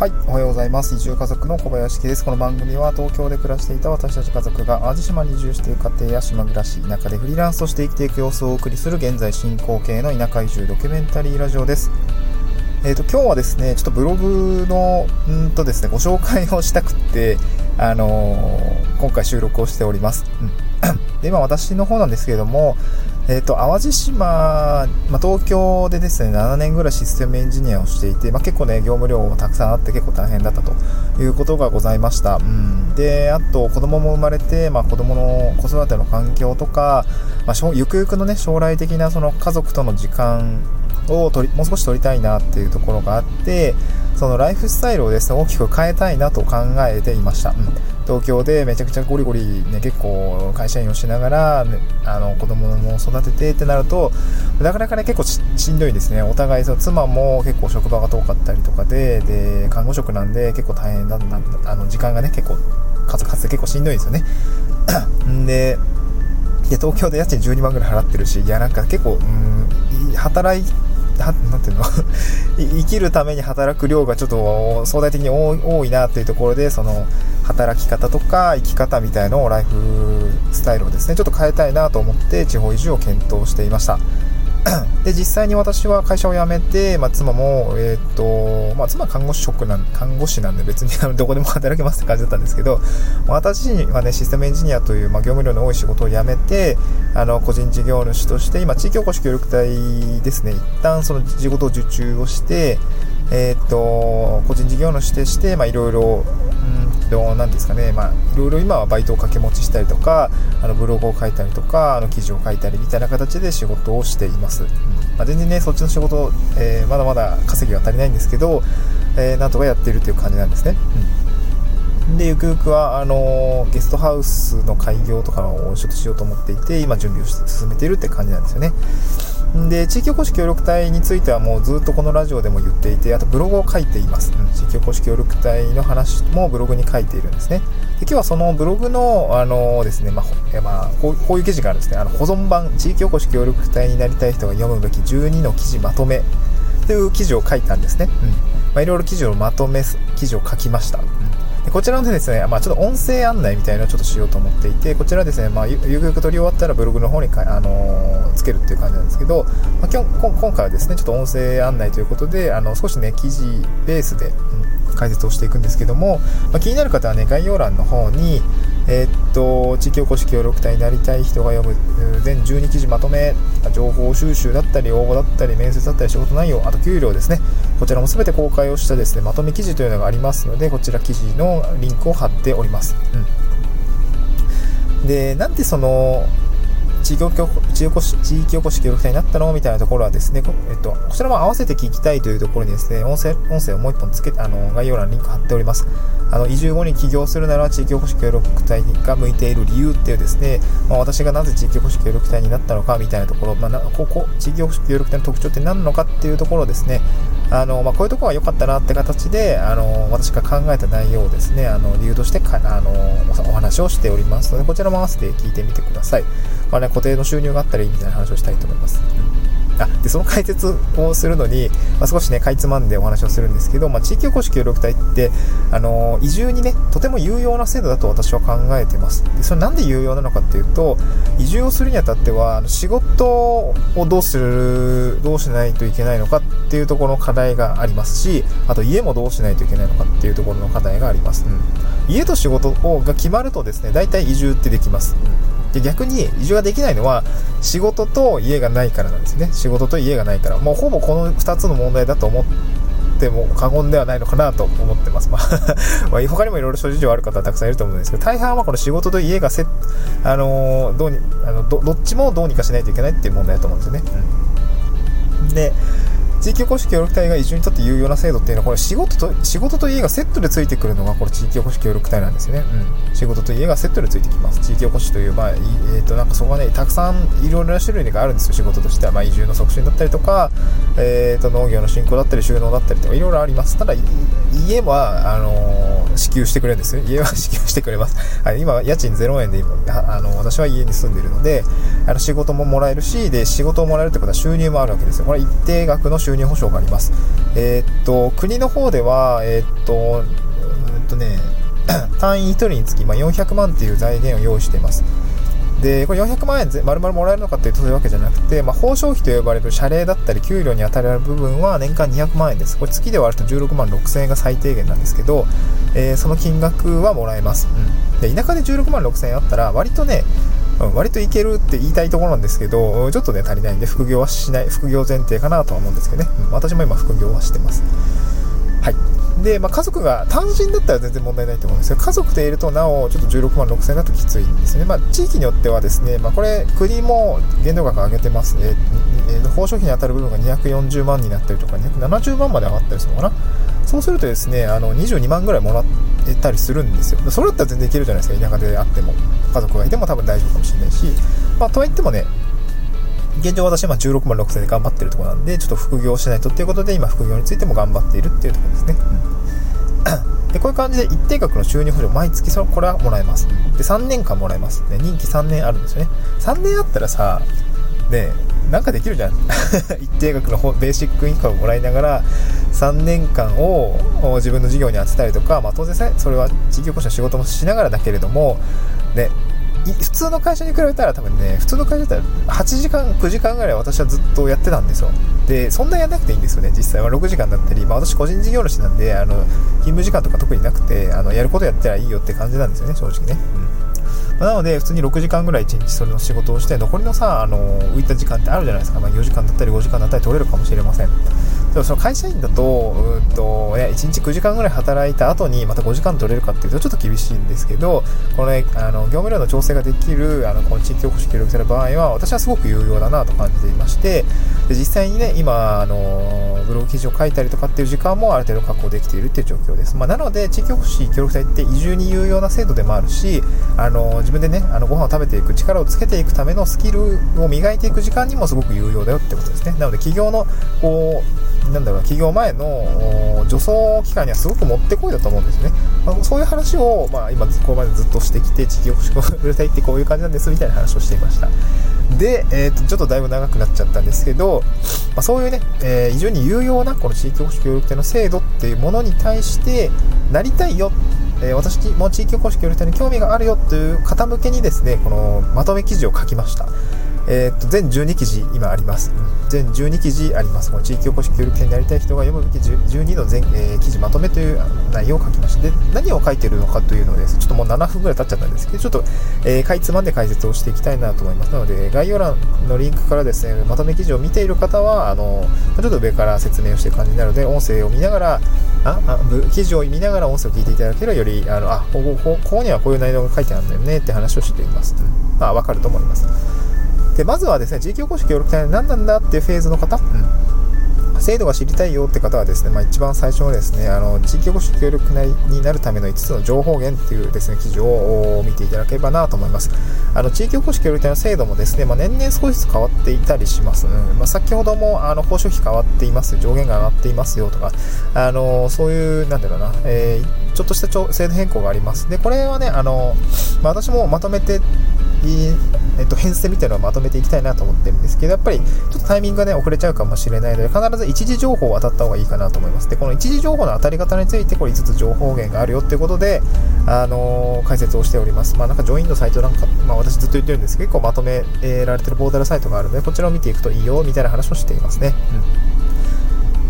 はい、おはようございます。移住家族の小林です。この番組は東京で暮らしていた私たち家族が淡路島に移住している家庭や島暮らし、田舎でフリーランスとして生きていく様子をお送りする現在進行形の田舎移住ドキュメンタリーラジオです。えっ、ー、と、今日はですね、ちょっとブログの、んとですね、ご紹介をしたくって、あのー、今回収録をしております。うん、で、今私の方なんですけれども、えっ、ー、と、淡路島、まあ、東京でですね、7年ぐらいシステムエンジニアをしていて、まあ、結構ね、業務量もたくさんあって結構大変だったということがございました。うん、で、あと、子供も生まれて、まあ、子供の子育ての環境とか、まあ、ゆくゆくのね、将来的なその家族との時間を取りもう少し取りたいなっていうところがあって、そのライフスタイルをですね、大きく変えたいなと考えていました。うん東京でめちゃくちゃゴリゴリね、結構会社員をしながら、ね、あの子供も育ててってなると、なかなかね、結構しんどいですね。お互い、その妻も結構職場が遠かったりとかで、で、看護職なんで結構大変だな、あの時間がね、結構、数々で結構しんどいんですよね。で、で、東京で家賃12万ぐらい払ってるし、いや、なんか結構、うん、働いなんていうの？生きるために働く量がちょっと相対的に多いなっていうところで、その、働き方とか生き方みたいのをライフスタイルをですね、ちょっと変えたいなと思って地方移住を検討していました。で、実際に私は会社を辞めて、まあ、妻も、えっ、と、まあ、妻は看護師職なん、看護師なんで別にどこでも働けますって感じだったんですけど、私はね、システムエンジニアという、まあ、業務量の多い仕事を辞めて、あの、個人事業主として、今、地域おこし協力隊ですね、一旦その仕事を受注をして、えっ、と、個人事業主として、まあ、いろいろ、うなんですかね、まあ、いろいろ今はバイトを掛け持ちしたりとか、あのブログを書いたりとか、あの記事を書いたりみたいな形で仕事をしています。うんまあ、全然ね、そっちの仕事、えー、まだまだ稼ぎは足りないんですけど、えー、なんとかやってるという感じなんですね。うん、で、ゆくゆくは、あのゲストハウスの開業とかをちょっとしようと思っていて、今準備を進めているって感じなんですよね。で地域おこし協力隊についてはもうずっとこのラジオでも言っていてあとブログを書いています、うん、地域おこし協力隊の話もブログに書いているんですね。で今日はそのブログのあのですね、まあまあ、こういう記事があるんですね。あの保存版地域おこし協力隊になりたい人が読むべき12の記事まとめという記事を書いたんですね、うん。まあ、いろいろ記事をまとめ記事を書きました、うんでこちらのですね、まあ、ちょっと音声案内みたいなのをちょっとしようと思っていて、こちらですね、まあ、ゆくゆく撮り終わったらブログの方にか、あのー、つけるっていう感じなんですけど、まあ、今今回はですね、ちょっと音声案内ということで、あの少しね、記事ベースで、うん、解説をしていくんですけども、まあ、気になる方はね、概要欄の方に、えー、っと、地域おこし協力隊になりたい人が読む全12記事まとめ、情報収集だったり、応募だったり、面接だったり、仕事内容、あと給料ですね。こちらも全て公開をしたですね、まとめ記事というのがありますので、こちら記事のリンクを貼っております。うん。で、なんでその、地域おこし地域おこし協力隊になったの？みたいなところはですね、えっと、こちらも合わせて聞きたいというところにですね、音声音声をもう一本つけて、あの、概要欄にリンク貼っております。あの、移住後に起業するなら地域おこし協力隊が向いている理由っていうですね、まあ、私がなぜ地域おこし協力隊になったのかみたいなところ、まあ、ここ、地域おこし協力隊の特徴って何なのかっていうところですね、あの、まあ、こういうところは良かったなって形で、あの、私が考えた内容をですね、あの、理由としてか、あの、お話をしておりますので、こちらも合わせて聞いてみてください。まあね、固定の収入があったらいいみたいな話をしたいと思います。あでその解説をするのに、まあ、少しねかいつまんでお話をするんですけど、まあ、地域おこし協力隊って、あのー、移住にねとても有用な制度だと私は考えてます。でそれなんで有用なのかっていうと移住をするにあたっては仕事をどうするどうしないといけないのかっていうところの課題がありますしあと家もどうしないといけないのかっていうところの課題があります、うん、家と仕事が決まるとですね大体移住ってできます、うん。で逆に移住ができないのは仕事と家がないからなんですね。仕事と家がないから。もうほぼこの2つの問題だと思っても過言ではないのかなと思ってます、まあ 他にもいろいろ諸事情ある方はたくさんいると思うんですけど大半はこの仕事と家がせ、あのー、どうにあのどっちもどうにかしないといけないっていう問題だと思うんですよね、うん、で地域おこし協力隊が移住にとって有用な制度っていうのは、これ仕事と、仕事と家がセットでついてくるのが、これ地域おこし協力隊なんですよね。うん。仕事と家がセットでついてきます。地域おこしという、まあ、えっ、ー、と、なんかそこはね、たくさんいろいろな種類があるんですよ、仕事としては。まあ、移住の促進だったりとか、えっ、ー、と、農業の振興だったり、収納だったりとか、いろいろあります。ただ、家は、あのー、支給してくれるんですよ。家は支給してくれます。はい、今、家賃0円で今、あの、私は家に住んでいるので、あの、仕事ももらえるし、で、仕事をもらえるってことは収入もあるわけですよ。これ一定額の収入保障があります。えー、っと、国の方では、えー、っと、うんとね、単位1人につき、まあ、400万っていう財源を用意しています。で、これ400万円丸々もらえるのかっていうとそういうわけじゃなくて、まあ、報奨費と呼ばれる謝礼だったり給料に当たる部分は年間200万円です。これ月で割ると16万6000円が最低限なんですけど、えー、その金額はもらえます。うん、で田舎で16万6000円あったら割とね、うん、割といけるって言いたいところなんですけど、ちょっとね、足りないんで、副業はしない、副業前提かなとは思うんですけどね。うん、私も今副業はしてます。はい。で、まあ、家族が単身だったら全然問題ないと思うんですけど、家族でいるとなお、ちょっと16万6000円だときついんですね。まあ、地域によってはですね、まあ、これ、国も限度額上げてますね。えー、報奨費に当たる部分が240万になったりとか、270万まで上がったりするのかな。そうするとですね、あの、22万ぐらいもらえたりするんですよ。それだったら全然いけるじゃないですか、田舎であっても。家族がいても多分大丈夫かもしれないし。まあ、とはいってもね、現状私は16万6000で頑張ってるとこなんで、ちょっと副業しないとっていうことで、今副業についても頑張っているっていうところですね。う んで、こういう感じで一定額の収入補助、毎月そこれはもらえます。で、3年間もらえます。ね、任期3年あるんですよね。3年あったらさ、ね、なんかできるじゃん。一定額のベーシックインカムをもらいながら、3年間を自分の事業に当てたりとか、まあ当然それは地域おこしの仕事もしながらだけれども、ね、普通の会社に比べたら多分ね、普通の会社だったら8時間、9時間ぐらい私はずっとやってたんですよ。で、そんなやんなくていいんですよね、実際は6時間だったり、まあ私個人事業主なんで、あの、勤務時間とか特になくて、あの、やることやったらいいよって感じなんですよね、正直ね。うん。ま、なので、普通に6時間ぐらい1日それの仕事をして、残りのさ、あの、浮いた時間ってあるじゃないですか。まあ4時間だったり5時間だったり取れるかもしれません。でもその会社員だと、うんと、ね、1日9時間ぐらい働いた後にまた5時間取れるかっていうとちょっと厳しいんですけど、このね、あの、業務量の調整ができる、あの、この地域おこし協力する場合は、私はすごく有用だなと感じていまして、で実際にね、今、あの、ブログ記事を書いたりとかっていう時間もある程度確保できているっていう状況です。まあ、なので、地域おこし協力隊って移住に有用な制度でもあるし、あの、自分でね、あの、ご飯を食べていく力をつけていくためのスキルを磨いていく時間にもすごく有用だよってことですね。なので、企業の、こう、なんだろう、企業前の助走機会にはすごくもってこいだと思うんですね。まあ、そういう話を、まあ、今、ここまでずっとしてきて、地域おこし協力隊ってこういう感じなんですみたいな話をしていました。で、えーと、ちょっとだいぶ長くなっちゃったんですけど、まあ、そういうね、えー、非常に有用なこの地域おこし協力隊の制度っていうものに対してなりたいよえー、私も地域おこし協力隊に興味があるよという方向けにですね、このまとめ記事を書きました。えー、っと、全12記事今あります。全12記事あります。この地域おこし協力隊になりたい人が読むべき12の全、えー、記事まとめという内容を書きました。で、何を書いているのかというのです。ちょっともう7分ぐらい経っちゃったんですけど、ちょっと、えー、かいつまんで解説をしていきたいなと思います。なので、概要欄のリンクからですね、まとめ記事を見ている方は、あの、ちょっと上から説明をしている感じになるので、音声を見ながら、ああ記事を見ながら音声を聞いていただければ、より、あの、あ、ここ、ここにはこういう内容が書いてあるんだよねって話をしています。まあ、わかると思います。で、まずはですね、地域おこし協力隊何なんだっていうフェーズの方、うん、制度が知りたいよって方はですね、まあ、一番最初のですね、あの地域おこし協力隊になるための5つの情報源っていうですね、記事を見ていただければなと思います。あの地域おこし協力隊の制度もですね、まあ、年々少しずつ変わっていたりします。うんまあ、先ほどもあの報酬費変わっています、上限が上がっていますよとか、あのそういう、なんだろうな、えー、ちょっとした制度変更があります。で、これはね、あのまあ、私もまとめてえっと、編成みたいなのをまとめていきたいなと思ってるんですけど、やっぱりちょっとタイミングがね、遅れちゃうかもしれないので、必ず一時情報を当たった方がいいかなと思います。で、この一時情報の当たり方について、これ5つ情報源があるよっていうことで、あのー、解説をしております。まあなんかジョインのサイトなんか、まあ私ずっと言ってるんですけど、結構まとめられてるポータルサイトがあるので、こちらを見ていくといいよ、みたいな話をしていますね。うん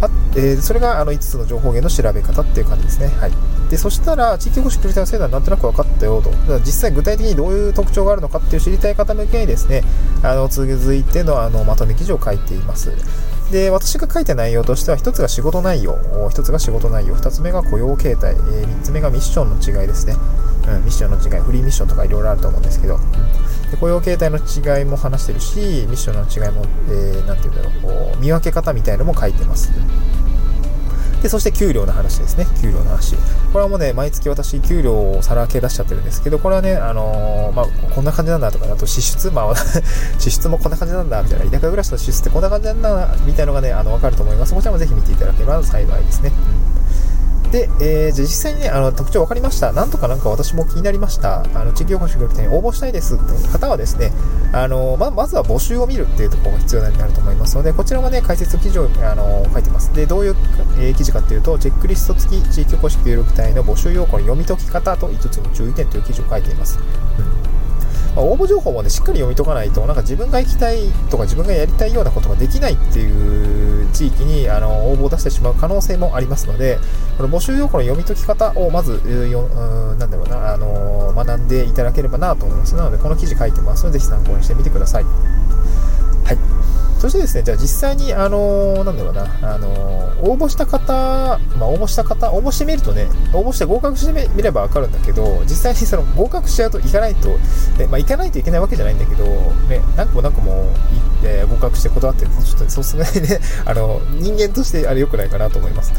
あえー、それがあの5つの情報源の調べ方っていう感じですね。はい。で、そしたら、地域おこし協力隊の制度はなんとなく分かったよと。実際具体的にどういう特徴があるのかっていう知りたい方向けにですね、あの、続いてのあのまとめ記事を書いています。で、私が書いた内容としては、1つが仕事内容、1つが仕事内容、2つ目が雇用形態、えー、3つ目がミッションの違いですね。うん、ミッションの違い、フリーミッションとかいろいろあると思うんですけど、で雇用形態の違いも話してるし、ミッションの違いも、えー、て言うんだろう、う見分け方みたいのも書いてます。で、そして給料の話ですね。給料の話。これはもうね、毎月私、給料をさらけ出しちゃってるんですけど、これはね、あのー、まあ、こんな感じなんだとか、あと支出、まあ、支出もこんな感じなんだ、みたいな、田舎暮らしの支出ってこんな感じなんだ、みたいなのがね、あの、わかると思います。こちらもぜひ見ていただければ幸いですね。で、えー、じゃ実際にね、あの特徴分かりました。なんとかなんか私も気になりました。あの地域おこし協力隊に応募したいですって方はですね、あのままずは募集を見るっていうところが必要になると思いますので、こちらもね、解説記事をあの書いてます。で、どういう、えー、記事かっていうと、チェックリスト付き地域おこし協力隊の募集要項の読み解き方と5つの注意点という記事を書いています。うんまあ、応募情報もね、しっかり読み解かないと、なんか自分が行きたいとか自分がやりたいようなことができないっていう地域にあの応募を出してしまう可能性もありますので、この募集要項の読み解き方をまず、よなんだろうな、あの学んでいただければなと思います。なので、この記事書いてますので、ぜひ参考にしてみてくださ。い。そしてですね、じゃあ実際に、あのー、なんだろうな、あのー、応募した方、まあ、応募した方、応募してみるとね、応募して合格してみればわかるんだけど、実際にその合格しちゃうと行かないと、ね、まあ、行かないといけないわけじゃないんだけど、ね、なんかもなんかも、行って合格して断ってるとちょっと、ね、そうすがにね、あの、人間としてあれ良くないかなと思います。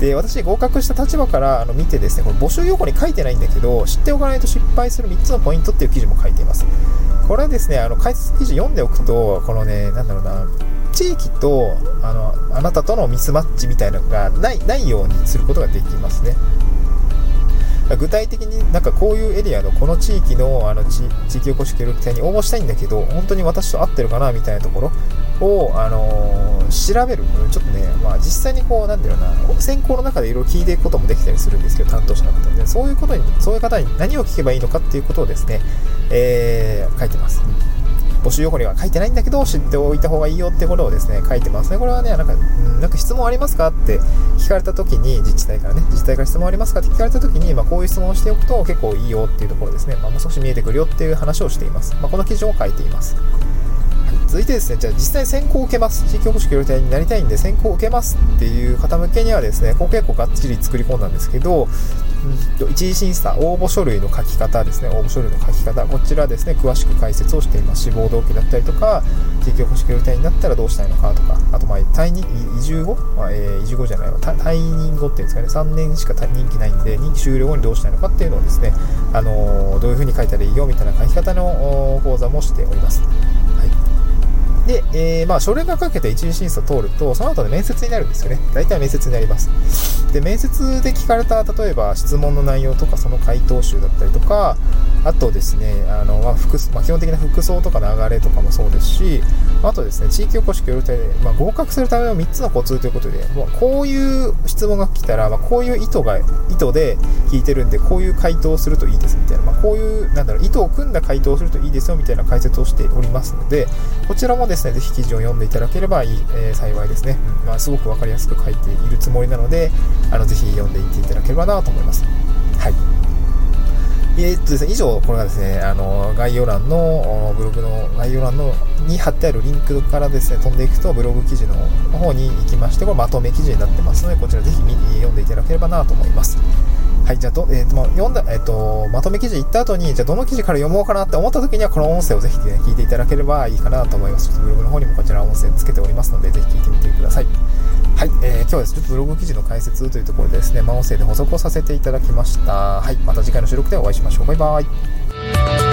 で、私、合格した立場からあの見てですね、これ募集要項に書いてないんだけど、知っておかないと失敗する3つのポイントっていう記事も書いています。これはですね、あの解説記事読んでおくと、このね、なんだろうな、地域とあのあなたとのミスマッチみたいなのがないないようにすることができますね。具体的になんかこういうエリアのこの地域のあの地域おこし協力隊に応募したいんだけど本当に私と合ってるかなみたいなところを、あのー、調べるちょっとね、まあ、実際にこうなんだろうな選考の中でいろいろ聞いていくこともできたりするんですけど担当者の方でそういうことにそういう方に何を聞けばいいのかっていうことをですね、えー、書いてます。募集要項には書いてないんだけど、知っておいた方がいいよってことをですね、書いてますね。これはね、なんか、なんか質問ありますかって聞かれた時に、自治体からね、自治体から質問ありますかって聞かれた時に、まあ、こういう質問をしておくと結構いいよっていうところですね。まあ、もう少し見えてくるよっていう話をしています。まあ、この記事を書いています。続いてですね、じゃあ実際選考を受けます。地域おこし協力隊になりたいんで選考を受けますっていう方向けにはですね、こう結構がっちり作り込んだんですけど、うんと、一次審査、応募書類の書き方ですね、応募書類の書き方、こちらですね、詳しく解説をしています。志望動機だったりとか、地域おこし協力隊になったらどうしたいのかとか、あと、まあ、退任、移住後、まあ、えー、移住後じゃないわ、退任後っていうんですかね、3年しか任期ないんで、任期終了後にどうしたいのかっていうのをですね、あのー、どういうふうに書いたらいいよみたいな書き方の講座もしております。はいで、えー、まあ、書類がかけて一次審査通ると、その後で面接になるんですよね。大体面接になります。で、面接で聞かれた、例えば質問の内容とか、その回答集だったりとか、あとですね、あの、まあ、服まあ、基本的な服装とか流れとかもそうですし、あとですね、地域おこし協力隊で、まあ、合格するための3つのコツということで、まあ、こういう質問が来たら、まあ、こういう意図が、意図で聞いてるんで、こういう回答をするといいですみたいな、まあ、こういう、なんだろう、意図を組んだ回答をするといいですよみたいな解説をしておりますので、こちらもですね、ですねぜひ記事を読んでいただければいい、えー、幸いですね。うんまあ、すごくわかりやすく書いているつもりなので、あのぜひ読んでいっていただければなと思います。はい。え、っとですね、以上、これがですね、あの、概要欄の、ブログの概要欄のに貼ってあるリンクからですね、飛んでいくと、ブログ記事の方に行きまして、これまとめ記事になってますので、こちらぜひ読んでいただければなと思います。はい、じゃあど、えーとま読んだ、えーと、まとめ記事行った後に、じゃあどの記事から読もうかなって思った時には、この音声をぜひ、ね、聞いていただければいいかなと思います。ちょっとブログの方にもこちら音声つけておりますので、ぜひ聞いてみてください。はい、えー、今日はですね、ちょっとブログ記事の解説というところでですね、まあ、音声で補足をさせていただきました。はい、また次回の収録でお会いしましょう。バイバイ。